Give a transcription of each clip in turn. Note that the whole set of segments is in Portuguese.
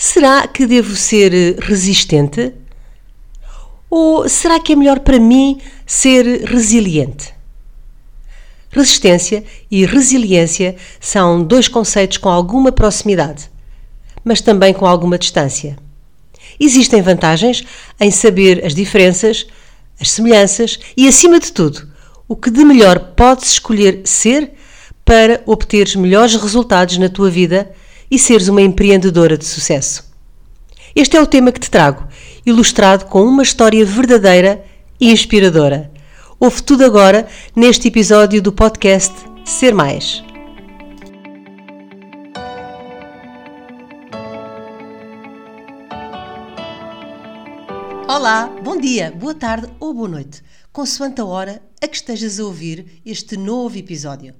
Será que devo ser eh, resistente? Ou será que é melhor para mim ser resiliente? Resistência e resiliência são dois conceitos com alguma proximidade, mas também com alguma distância. Existem vantagens em saber as diferenças, as semelhanças e, acima de tudo, o que de melhor podes escolher ser para obteres melhores resultados na tua vida e seres uma empreendedora de sucesso. Este é o tema que te trago, ilustrado com uma história verdadeira e inspiradora. Ouve tudo agora neste episódio do podcast Ser Mais. Olá, bom dia, boa tarde ou boa noite, consoante a hora a que estejas a ouvir este novo episódio.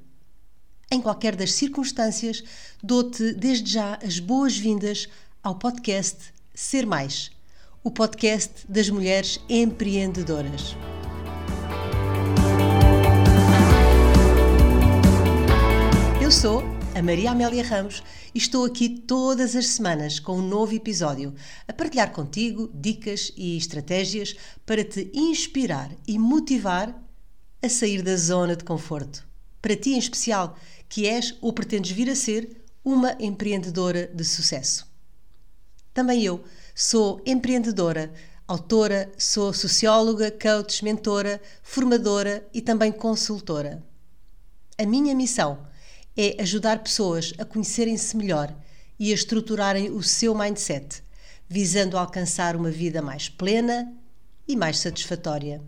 Em qualquer das circunstâncias, dou-te desde já as boas-vindas ao podcast Ser Mais, o podcast das mulheres empreendedoras. Eu sou a Maria Amélia Ramos e estou aqui todas as semanas com um novo episódio a partilhar contigo dicas e estratégias para te inspirar e motivar a sair da zona de conforto. Para ti em especial que és ou pretendes vir a ser uma empreendedora de sucesso. Também eu sou empreendedora, autora, sou socióloga, coach, mentora, formadora e também consultora. A minha missão é ajudar pessoas a conhecerem-se melhor e a estruturarem o seu mindset, visando alcançar uma vida mais plena e mais satisfatória.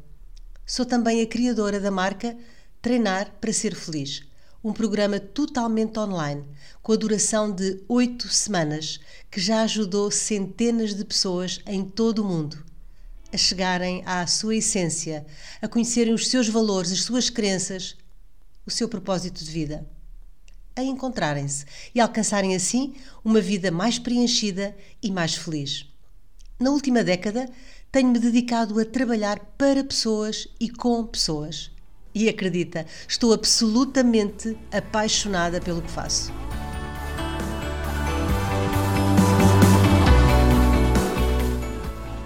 Sou também a criadora da marca Treinar para Ser Feliz um programa totalmente online, com a duração de oito semanas, que já ajudou centenas de pessoas em todo o mundo a chegarem à sua essência, a conhecerem os seus valores, as suas crenças, o seu propósito de vida, a encontrarem-se e alcançarem assim uma vida mais preenchida e mais feliz. Na última década, tenho-me dedicado a trabalhar para pessoas e com pessoas e acredita, estou absolutamente apaixonada pelo que faço.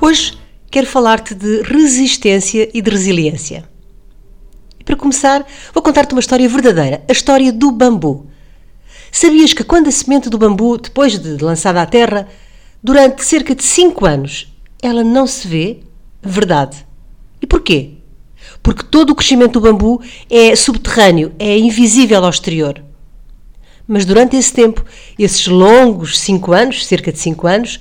Hoje quero falar-te de resistência e de resiliência. Para começar, vou contar-te uma história verdadeira, a história do bambu. Sabias que quando a semente do bambu, depois de lançada à terra, durante cerca de 5 anos, ela não se vê? Verdade. E porquê? Porque todo o crescimento do bambu é subterrâneo, é invisível ao exterior. Mas durante esse tempo, esses longos cinco anos, cerca de cinco anos,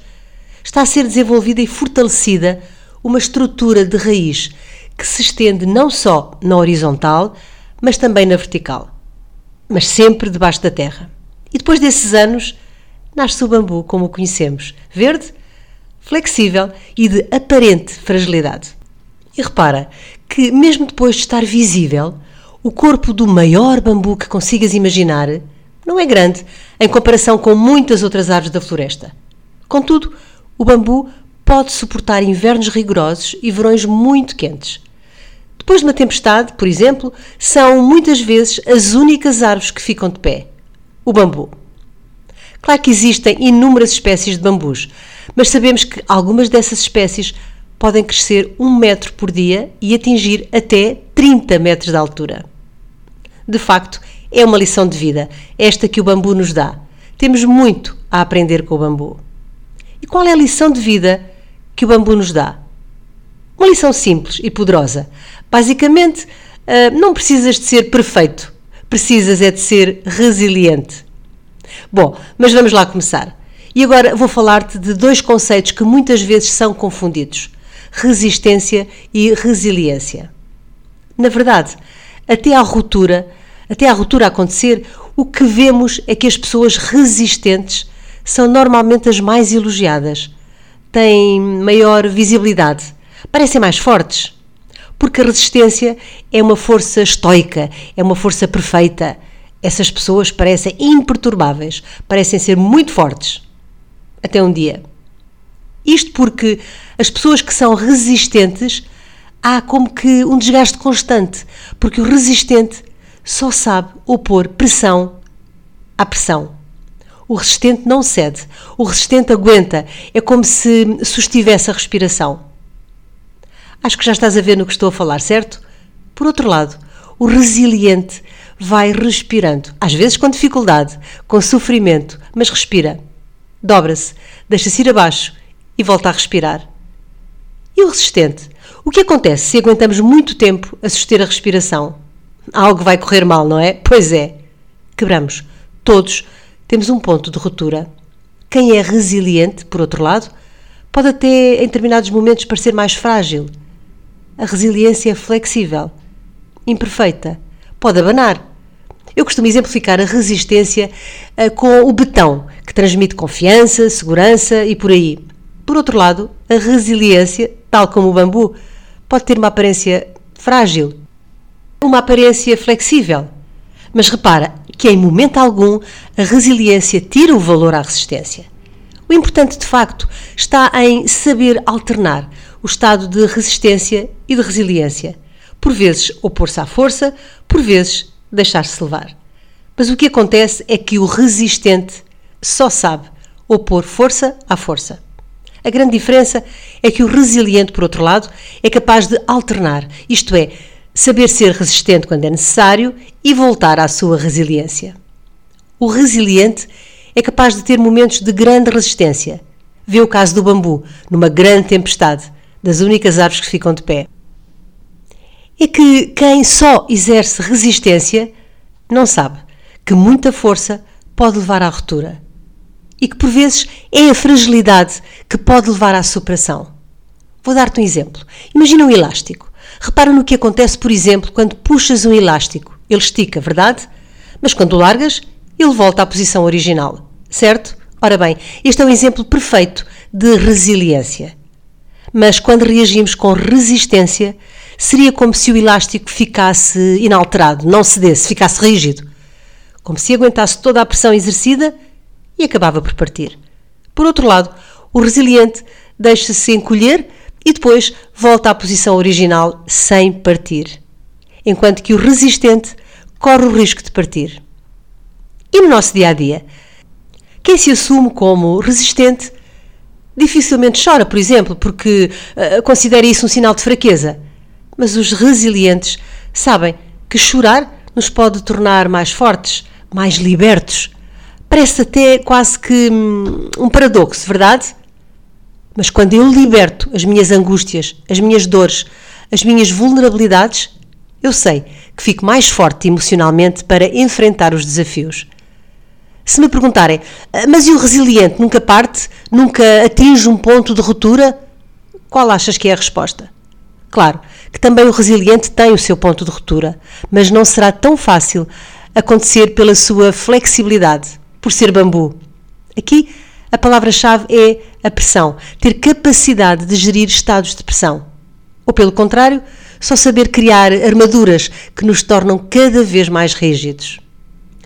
está a ser desenvolvida e fortalecida uma estrutura de raiz que se estende não só na horizontal, mas também na vertical, mas sempre debaixo da terra. E depois desses anos, nasce o bambu como o conhecemos, verde, flexível e de aparente fragilidade. E repara que, mesmo depois de estar visível, o corpo do maior bambu que consigas imaginar não é grande em comparação com muitas outras árvores da floresta. Contudo, o bambu pode suportar invernos rigorosos e verões muito quentes. Depois de uma tempestade, por exemplo, são muitas vezes as únicas árvores que ficam de pé. O bambu. Claro que existem inúmeras espécies de bambus, mas sabemos que algumas dessas espécies podem crescer um metro por dia e atingir até 30 metros de altura. De facto, é uma lição de vida, esta que o bambu nos dá. Temos muito a aprender com o bambu. E qual é a lição de vida que o bambu nos dá? Uma lição simples e poderosa. Basicamente, ah, não precisas de ser perfeito, precisas é de ser resiliente. Bom, mas vamos lá começar. E agora vou falar-te de dois conceitos que muitas vezes são confundidos: resistência e resiliência. Na verdade, até à ruptura, até à ruptura acontecer, o que vemos é que as pessoas resistentes são normalmente as mais elogiadas, têm maior visibilidade, parecem mais fortes. Porque a resistência é uma força estoica, é uma força perfeita. Essas pessoas parecem imperturbáveis, parecem ser muito fortes. Até um dia. Isto porque as pessoas que são resistentes há como que um desgaste constante, porque o resistente só sabe opor pressão à pressão. O resistente não cede. O resistente aguenta. É como se sustivesse a respiração. Acho que já estás a ver no que estou a falar, certo? Por outro lado, o resiliente vai respirando, às vezes com dificuldade, com sofrimento, mas respira. Dobra-se, deixa-se ir abaixo e volta a respirar. E o resistente? O que acontece se aguentamos muito tempo a suster a respiração? Algo vai correr mal, não é? Pois é. Quebramos. Todos temos um ponto de ruptura. Quem é resiliente, por outro lado, pode até em determinados momentos parecer mais frágil. A resiliência é flexível, imperfeita, pode abanar. Eu costumo exemplificar a resistência uh, com o betão, que transmite confiança, segurança e por aí. Por outro lado, a resiliência, tal como o bambu, pode ter uma aparência frágil, uma aparência flexível. Mas repara que em momento algum a resiliência tira o valor à resistência. O importante, de facto, está em saber alternar o estado de resistência e de resiliência. Por vezes opor-se à força, por vezes deixar-se levar. Mas o que acontece é que o resistente só sabe opor força à força. A grande diferença é que o resiliente, por outro lado, é capaz de alternar, isto é, saber ser resistente quando é necessário e voltar à sua resiliência. O resiliente é capaz de ter momentos de grande resistência. Vê o caso do bambu, numa grande tempestade, das únicas árvores que ficam de pé. É que quem só exerce resistência não sabe que muita força pode levar à ruptura e que por vezes é a fragilidade que pode levar à superação. Vou dar-te um exemplo. Imagina um elástico. Repara no que acontece, por exemplo, quando puxas um elástico. Ele estica, verdade? Mas quando o largas, ele volta à posição original, certo? Ora bem, este é um exemplo perfeito de resiliência. Mas quando reagimos com resistência, seria como se o elástico ficasse inalterado, não cedesse, ficasse rígido. Como se aguentasse toda a pressão exercida e acabava por partir. Por outro lado, o resiliente deixa-se encolher e depois volta à posição original sem partir, enquanto que o resistente corre o risco de partir. E no nosso dia a dia? Quem se assume como resistente dificilmente chora, por exemplo, porque uh, considera isso um sinal de fraqueza. Mas os resilientes sabem que chorar nos pode tornar mais fortes, mais libertos, Parece até quase que hum, um paradoxo, verdade? Mas quando eu liberto as minhas angústias, as minhas dores, as minhas vulnerabilidades, eu sei que fico mais forte emocionalmente para enfrentar os desafios. Se me perguntarem, ah, mas e o resiliente nunca parte, nunca atinge um ponto de ruptura? Qual achas que é a resposta? Claro que também o resiliente tem o seu ponto de ruptura, mas não será tão fácil acontecer pela sua flexibilidade por ser bambu. Aqui a palavra-chave é a pressão, ter capacidade de gerir estados de pressão. Ou pelo contrário, só saber criar armaduras que nos tornam cada vez mais rígidos.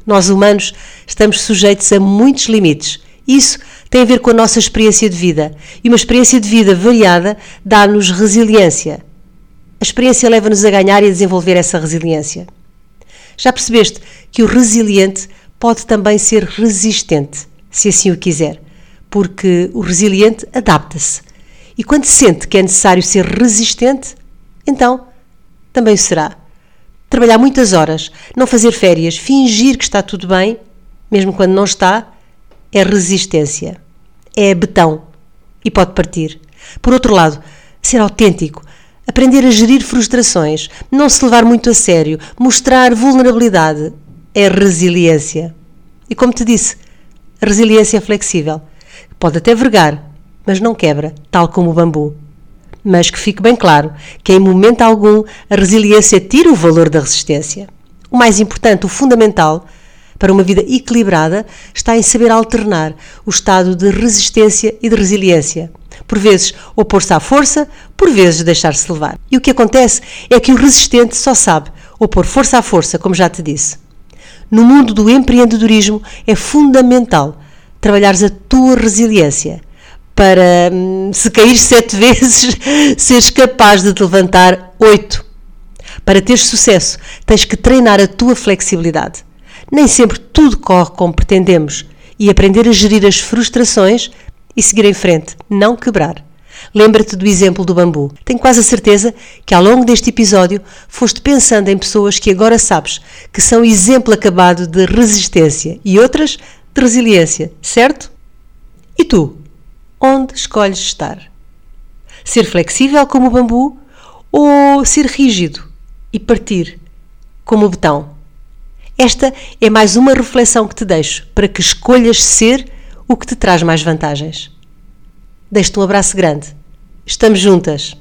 Nós humanos estamos sujeitos a muitos limites. Isso tem a ver com a nossa experiência de vida. E uma experiência de vida variada dá-nos resiliência. A experiência leva-nos a ganhar e a desenvolver essa resiliência. Já percebeste que o resiliente pode também ser resistente, se assim o quiser, porque o resiliente adapta-se. E quando sente que é necessário ser resistente, então também o será. Trabalhar muitas horas, não fazer férias, fingir que está tudo bem, mesmo quando não está, é resistência. É betão e pode partir. Por outro lado, ser autêntico, aprender a gerir frustrações, não se levar muito a sério, mostrar vulnerabilidade, é resiliência. E como te disse, resiliência flexível. Pode até vergar, mas não quebra, tal como o bambu. Mas que fique bem claro que em momento algum a resiliência tira o valor da resistência. O mais importante, o fundamental, para uma vida equilibrada está em saber alternar o estado de resistência e de resiliência. Por vezes opor-se à força, por vezes deixar-se levar. E o que acontece é que o resistente só sabe opor força à força, como já te disse no mundo do empreendedorismo é fundamental trabalhares a tua resiliência para, hum, se cair sete vezes, seres capaz de te levantar oito. Para teres sucesso, tens que treinar a tua flexibilidade. Nem sempre tudo corre como pretendemos e aprender a gerir as frustrações e seguir em frente, não quebrar. Lembra-te do exemplo do bambu. Tenho quase a certeza que ao longo deste episódio foste pensando em pessoas que agora sabes que são exemplo acabado de resistência e outras de resiliência, certo? E tu? Onde escolhes estar? Ser flexível como o bambu ou ser rígido e partir como o betão? Esta é mais uma reflexão que te deixo para que escolhas ser o que te traz mais vantagens. Deixo-te um abraço grande. Estamos juntas.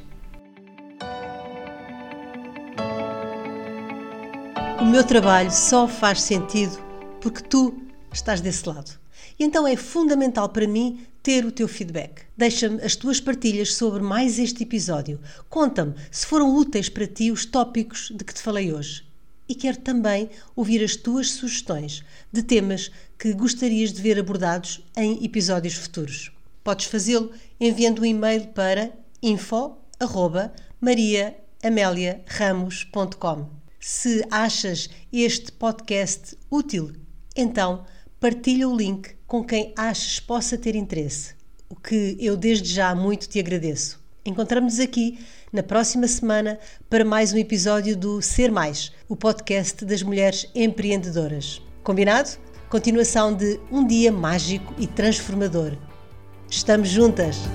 O meu trabalho só faz sentido porque tu estás desse lado. E então é fundamental para mim ter o teu feedback. Deixa-me as tuas partilhas sobre mais este episódio. Conta-me se foram úteis para ti os tópicos de que te falei hoje e quero também ouvir as tuas sugestões de temas que gostarias de ver abordados em episódios futuros. Podes fazê-lo enviando um e-mail para info@mariaameliaramos.com. Se achas este podcast útil, então partilha o link com quem achas possa ter interesse, o que eu desde já muito te agradeço. Encontramos-nos aqui na próxima semana para mais um episódio do Ser Mais, o podcast das mulheres empreendedoras. Combinado? Continuação de um dia mágico e transformador. Estamos juntas!